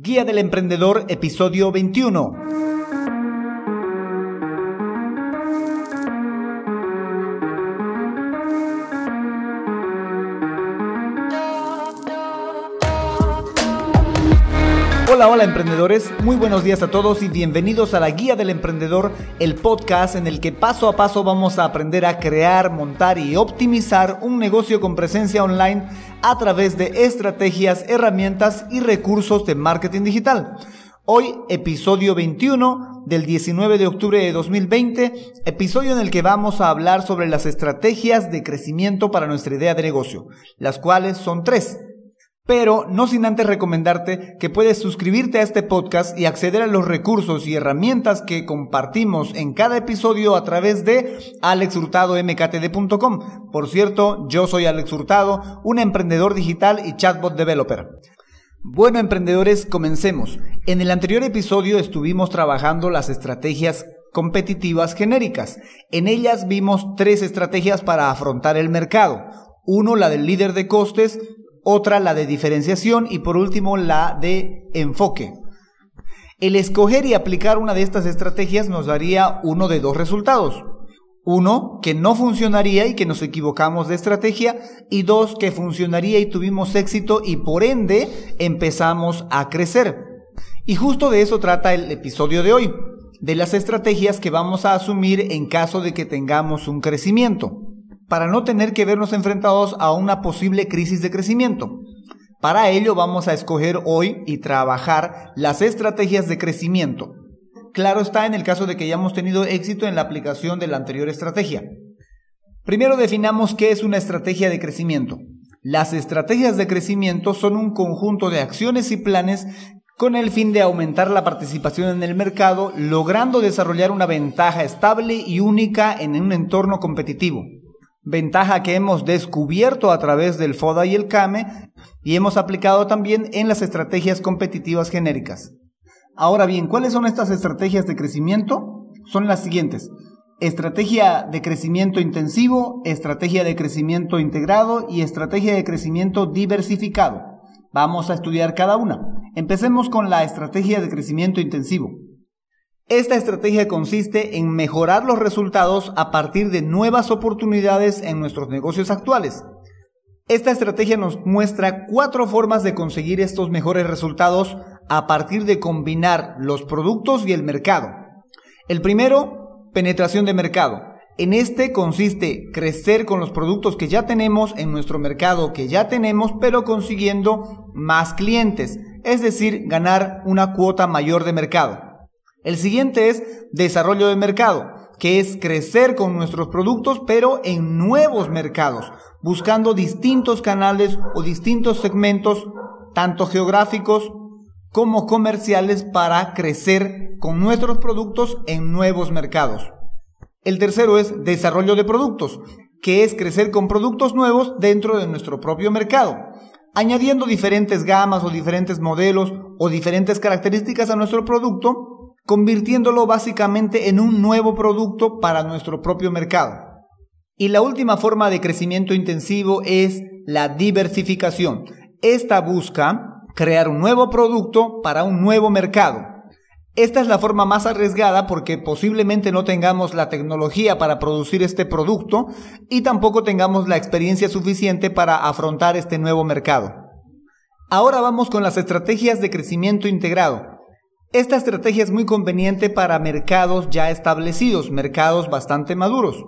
Guía del Emprendedor, episodio 21. Hola, hola emprendedores, muy buenos días a todos y bienvenidos a la Guía del Emprendedor, el podcast en el que paso a paso vamos a aprender a crear, montar y optimizar un negocio con presencia online a través de estrategias, herramientas y recursos de marketing digital. Hoy, episodio 21 del 19 de octubre de 2020, episodio en el que vamos a hablar sobre las estrategias de crecimiento para nuestra idea de negocio, las cuales son tres. Pero no sin antes recomendarte que puedes suscribirte a este podcast y acceder a los recursos y herramientas que compartimos en cada episodio a través de alexhurtadomktd.com. Por cierto, yo soy Alex Hurtado, un emprendedor digital y chatbot developer. Bueno, emprendedores, comencemos. En el anterior episodio estuvimos trabajando las estrategias competitivas genéricas. En ellas vimos tres estrategias para afrontar el mercado. Uno, la del líder de costes, otra la de diferenciación y por último la de enfoque. El escoger y aplicar una de estas estrategias nos daría uno de dos resultados. Uno, que no funcionaría y que nos equivocamos de estrategia. Y dos, que funcionaría y tuvimos éxito y por ende empezamos a crecer. Y justo de eso trata el episodio de hoy, de las estrategias que vamos a asumir en caso de que tengamos un crecimiento para no tener que vernos enfrentados a una posible crisis de crecimiento. Para ello vamos a escoger hoy y trabajar las estrategias de crecimiento. Claro está en el caso de que hayamos tenido éxito en la aplicación de la anterior estrategia. Primero definamos qué es una estrategia de crecimiento. Las estrategias de crecimiento son un conjunto de acciones y planes con el fin de aumentar la participación en el mercado, logrando desarrollar una ventaja estable y única en un entorno competitivo ventaja que hemos descubierto a través del FODA y el CAME y hemos aplicado también en las estrategias competitivas genéricas. Ahora bien, ¿cuáles son estas estrategias de crecimiento? Son las siguientes. Estrategia de crecimiento intensivo, estrategia de crecimiento integrado y estrategia de crecimiento diversificado. Vamos a estudiar cada una. Empecemos con la estrategia de crecimiento intensivo. Esta estrategia consiste en mejorar los resultados a partir de nuevas oportunidades en nuestros negocios actuales. Esta estrategia nos muestra cuatro formas de conseguir estos mejores resultados a partir de combinar los productos y el mercado. El primero, penetración de mercado. En este consiste crecer con los productos que ya tenemos en nuestro mercado que ya tenemos, pero consiguiendo más clientes, es decir, ganar una cuota mayor de mercado. El siguiente es desarrollo de mercado, que es crecer con nuestros productos, pero en nuevos mercados, buscando distintos canales o distintos segmentos, tanto geográficos como comerciales, para crecer con nuestros productos en nuevos mercados. El tercero es desarrollo de productos, que es crecer con productos nuevos dentro de nuestro propio mercado, añadiendo diferentes gamas o diferentes modelos o diferentes características a nuestro producto convirtiéndolo básicamente en un nuevo producto para nuestro propio mercado. Y la última forma de crecimiento intensivo es la diversificación. Esta busca crear un nuevo producto para un nuevo mercado. Esta es la forma más arriesgada porque posiblemente no tengamos la tecnología para producir este producto y tampoco tengamos la experiencia suficiente para afrontar este nuevo mercado. Ahora vamos con las estrategias de crecimiento integrado. Esta estrategia es muy conveniente para mercados ya establecidos, mercados bastante maduros.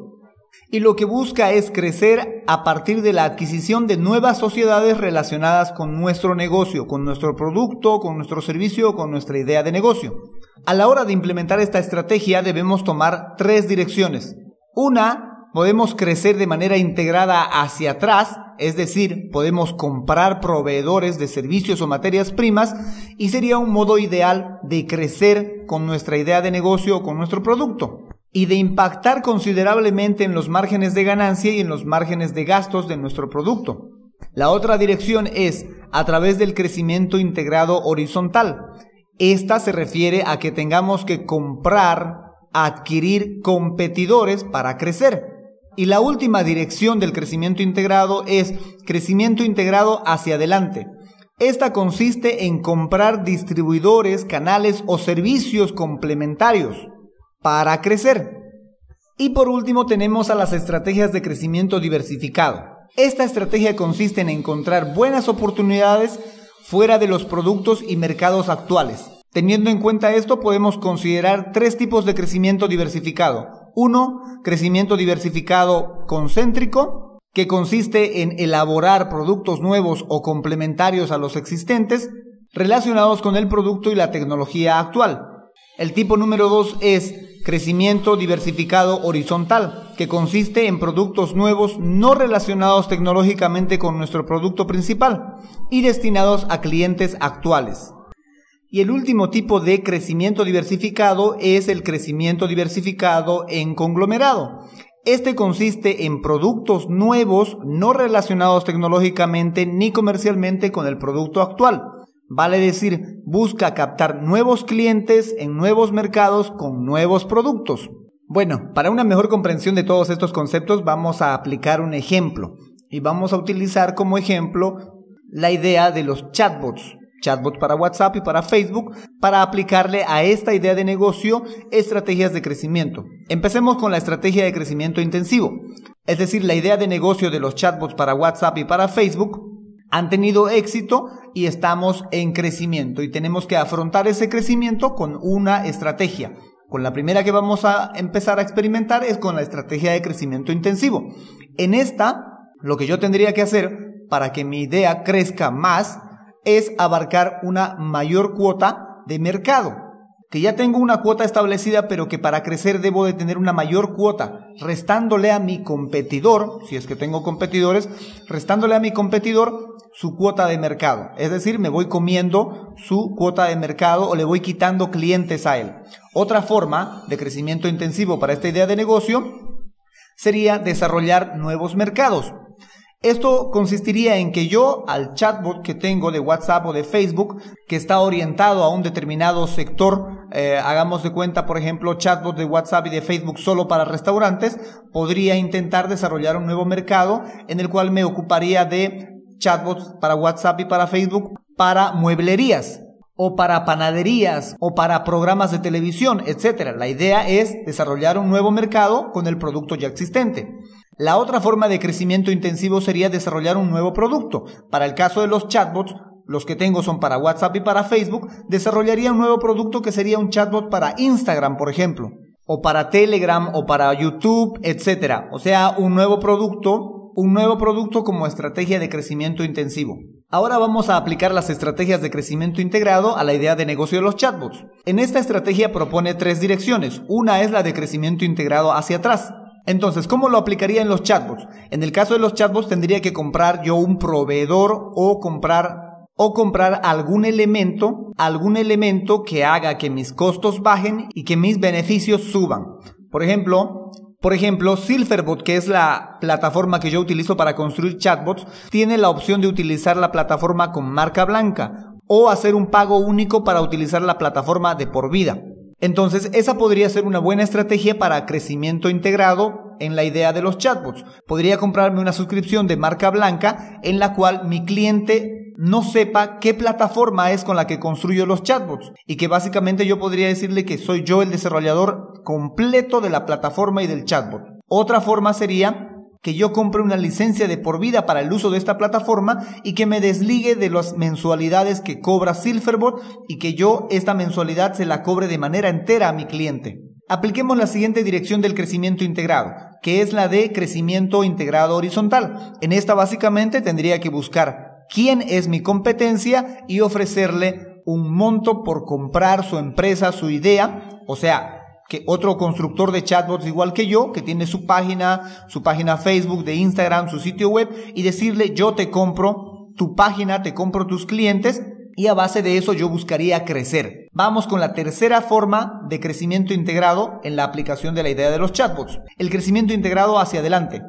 Y lo que busca es crecer a partir de la adquisición de nuevas sociedades relacionadas con nuestro negocio, con nuestro producto, con nuestro servicio, con nuestra idea de negocio. A la hora de implementar esta estrategia debemos tomar tres direcciones. Una podemos crecer de manera integrada hacia atrás, es decir, podemos comprar proveedores de servicios o materias primas y sería un modo ideal de crecer con nuestra idea de negocio o con nuestro producto y de impactar considerablemente en los márgenes de ganancia y en los márgenes de gastos de nuestro producto. La otra dirección es a través del crecimiento integrado horizontal. Esta se refiere a que tengamos que comprar, adquirir competidores para crecer. Y la última dirección del crecimiento integrado es crecimiento integrado hacia adelante. Esta consiste en comprar distribuidores, canales o servicios complementarios para crecer. Y por último tenemos a las estrategias de crecimiento diversificado. Esta estrategia consiste en encontrar buenas oportunidades fuera de los productos y mercados actuales. Teniendo en cuenta esto, podemos considerar tres tipos de crecimiento diversificado. Uno, crecimiento diversificado concéntrico, que consiste en elaborar productos nuevos o complementarios a los existentes relacionados con el producto y la tecnología actual. El tipo número dos es crecimiento diversificado horizontal, que consiste en productos nuevos no relacionados tecnológicamente con nuestro producto principal y destinados a clientes actuales. Y el último tipo de crecimiento diversificado es el crecimiento diversificado en conglomerado, este consiste en productos nuevos no relacionados tecnológicamente ni comercialmente con el producto actual. Vale decir, busca captar nuevos clientes en nuevos mercados con nuevos productos. Bueno, para una mejor comprensión de todos estos conceptos vamos a aplicar un ejemplo y vamos a utilizar como ejemplo la idea de los chatbots chatbot para WhatsApp y para Facebook, para aplicarle a esta idea de negocio estrategias de crecimiento. Empecemos con la estrategia de crecimiento intensivo, es decir, la idea de negocio de los chatbots para WhatsApp y para Facebook han tenido éxito y estamos en crecimiento y tenemos que afrontar ese crecimiento con una estrategia. Con la primera que vamos a empezar a experimentar es con la estrategia de crecimiento intensivo. En esta, lo que yo tendría que hacer para que mi idea crezca más es abarcar una mayor cuota de mercado. Que ya tengo una cuota establecida, pero que para crecer debo de tener una mayor cuota, restándole a mi competidor, si es que tengo competidores, restándole a mi competidor su cuota de mercado. Es decir, me voy comiendo su cuota de mercado o le voy quitando clientes a él. Otra forma de crecimiento intensivo para esta idea de negocio sería desarrollar nuevos mercados. Esto consistiría en que yo al chatbot que tengo de WhatsApp o de Facebook, que está orientado a un determinado sector, eh, hagamos de cuenta, por ejemplo, chatbot de WhatsApp y de Facebook solo para restaurantes, podría intentar desarrollar un nuevo mercado en el cual me ocuparía de chatbots para WhatsApp y para Facebook para mueblerías o para panaderías o para programas de televisión, etc. La idea es desarrollar un nuevo mercado con el producto ya existente. La otra forma de crecimiento intensivo sería desarrollar un nuevo producto. Para el caso de los chatbots, los que tengo son para WhatsApp y para Facebook, desarrollaría un nuevo producto que sería un chatbot para Instagram, por ejemplo, o para Telegram o para YouTube, etc. O sea, un nuevo producto, un nuevo producto como estrategia de crecimiento intensivo. Ahora vamos a aplicar las estrategias de crecimiento integrado a la idea de negocio de los chatbots. En esta estrategia propone tres direcciones. Una es la de crecimiento integrado hacia atrás. Entonces, ¿cómo lo aplicaría en los chatbots? En el caso de los chatbots tendría que comprar yo un proveedor o comprar o comprar algún elemento, algún elemento que haga que mis costos bajen y que mis beneficios suban. Por ejemplo, por ejemplo, Silverbot, que es la plataforma que yo utilizo para construir chatbots, tiene la opción de utilizar la plataforma con marca blanca o hacer un pago único para utilizar la plataforma de por vida. Entonces, esa podría ser una buena estrategia para crecimiento integrado en la idea de los chatbots. Podría comprarme una suscripción de marca blanca en la cual mi cliente no sepa qué plataforma es con la que construyo los chatbots y que básicamente yo podría decirle que soy yo el desarrollador completo de la plataforma y del chatbot. Otra forma sería que yo compre una licencia de por vida para el uso de esta plataforma y que me desligue de las mensualidades que cobra Silverbot y que yo esta mensualidad se la cobre de manera entera a mi cliente. Apliquemos la siguiente dirección del crecimiento integrado, que es la de crecimiento integrado horizontal. En esta básicamente tendría que buscar quién es mi competencia y ofrecerle un monto por comprar su empresa, su idea, o sea, que otro constructor de chatbots igual que yo, que tiene su página, su página Facebook, de Instagram, su sitio web, y decirle yo te compro tu página, te compro tus clientes, y a base de eso yo buscaría crecer. Vamos con la tercera forma de crecimiento integrado en la aplicación de la idea de los chatbots, el crecimiento integrado hacia adelante.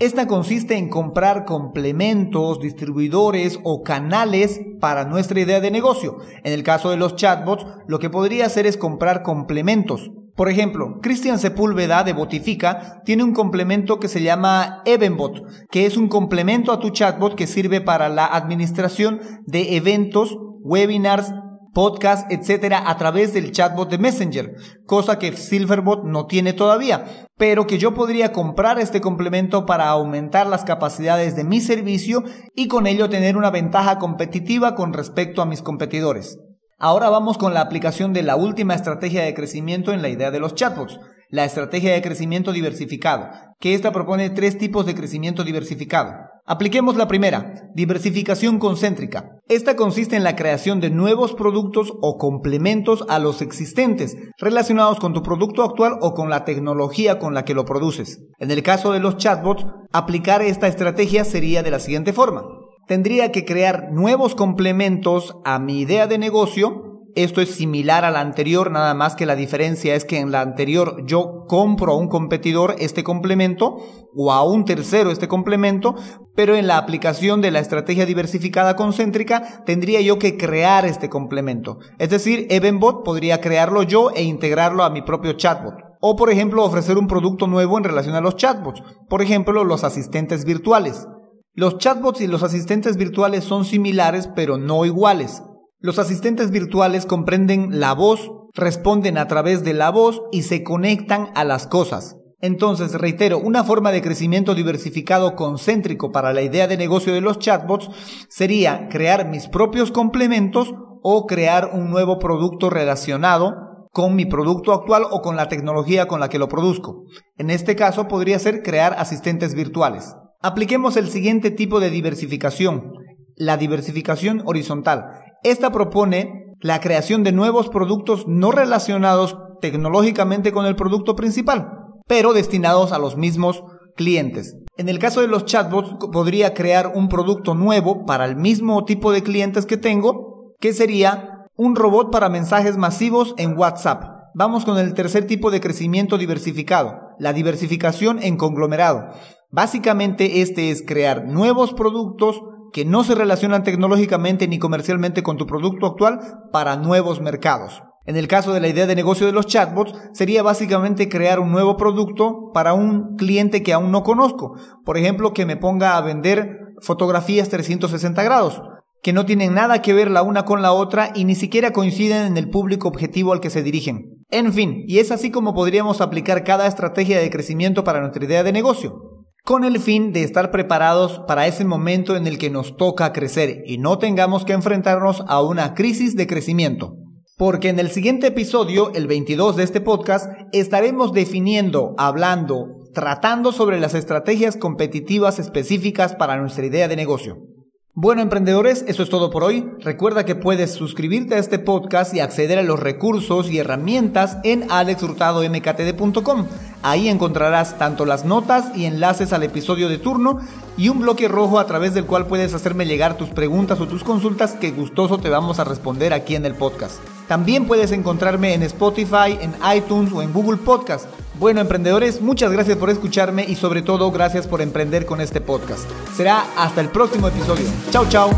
Esta consiste en comprar complementos, distribuidores o canales para nuestra idea de negocio. En el caso de los chatbots, lo que podría hacer es comprar complementos, Por ejemplo, Cristian Sepúlveda de Botifica tiene un complemento que se llama Evenbot, que es un complemento a tu chatbot que sirve para la administración de eventos, webinars, podcast, etcétera, a través del chatbot de Messenger, cosa que Silverbot no tiene todavía, pero que yo podría comprar este complemento para aumentar las capacidades de mi servicio y con ello tener una ventaja competitiva con respecto a mis competidores. Ahora vamos con la aplicación de la última estrategia de crecimiento en la idea de los chatbots, la estrategia de crecimiento diversificado, que esta propone tres tipos de crecimiento diversificado. Apliquemos la primera, diversificación concéntrica. Esta consiste en la creación de nuevos productos o complementos a los existentes relacionados con tu producto actual o con la tecnología con la que lo produces. En el caso de los chatbots, aplicar esta estrategia sería de la siguiente forma. Tendría que crear nuevos complementos a mi idea de negocio esto es similar a la anterior, nada más que la diferencia es que en la anterior yo compro a un competidor este complemento o a un tercero este complemento, pero en la aplicación de la estrategia diversificada concéntrica tendría yo que crear este complemento. Es decir, Evenbot podría crearlo yo e integrarlo a mi propio chatbot. O por ejemplo ofrecer un producto nuevo en relación a los chatbots. Por ejemplo, los asistentes virtuales. Los chatbots y los asistentes virtuales son similares pero no iguales. Los asistentes virtuales comprenden la voz, responden a través de la voz y se conectan a las cosas. Entonces, reitero, una forma de crecimiento diversificado concéntrico para la idea de negocio de los chatbots sería crear mis propios complementos o crear un nuevo producto relacionado con mi producto actual o con la tecnología con la que lo produzco. En este caso podría ser crear asistentes virtuales. Apliquemos el siguiente tipo de diversificación, la diversificación horizontal. Esta propone la creación de nuevos productos no relacionados tecnológicamente con el producto principal, pero destinados a los mismos clientes. En el caso de los chatbots, podría crear un producto nuevo para el mismo tipo de clientes que tengo, que sería un robot para mensajes masivos en WhatsApp. Vamos con el tercer tipo de crecimiento diversificado, la diversificación en conglomerado. Básicamente este es crear nuevos productos que no se relacionan tecnológicamente ni comercialmente con tu producto actual para nuevos mercados. En el caso de la idea de negocio de los chatbots, sería básicamente crear un nuevo producto para un cliente que aún no conozco. Por ejemplo, que me ponga a vender fotografías 360 grados, que no tienen nada que ver la una con la otra y ni siquiera coinciden en el público objetivo al que se dirigen. En fin, y es así como podríamos aplicar cada estrategia de crecimiento para nuestra idea de negocio con el fin de estar preparados para ese momento en el que nos toca crecer y no tengamos que enfrentarnos a una crisis de crecimiento. Porque en el siguiente episodio, el 22 de este podcast, estaremos definiendo, hablando, tratando sobre las estrategias competitivas específicas para nuestra idea de negocio. Bueno, emprendedores, eso es todo por hoy. Recuerda que puedes suscribirte a este podcast y acceder a los recursos y herramientas en alexhurtadomktd.com. Ahí encontrarás tanto las notas y enlaces al episodio de turno y un bloque rojo a través del cual puedes hacerme llegar tus preguntas o tus consultas que gustoso te vamos a responder aquí en el podcast. También puedes encontrarme en Spotify, en iTunes o en Google Podcast. Bueno, emprendedores, muchas gracias por escucharme y sobre todo gracias por emprender con este podcast. Será hasta el próximo episodio. Chao, chao.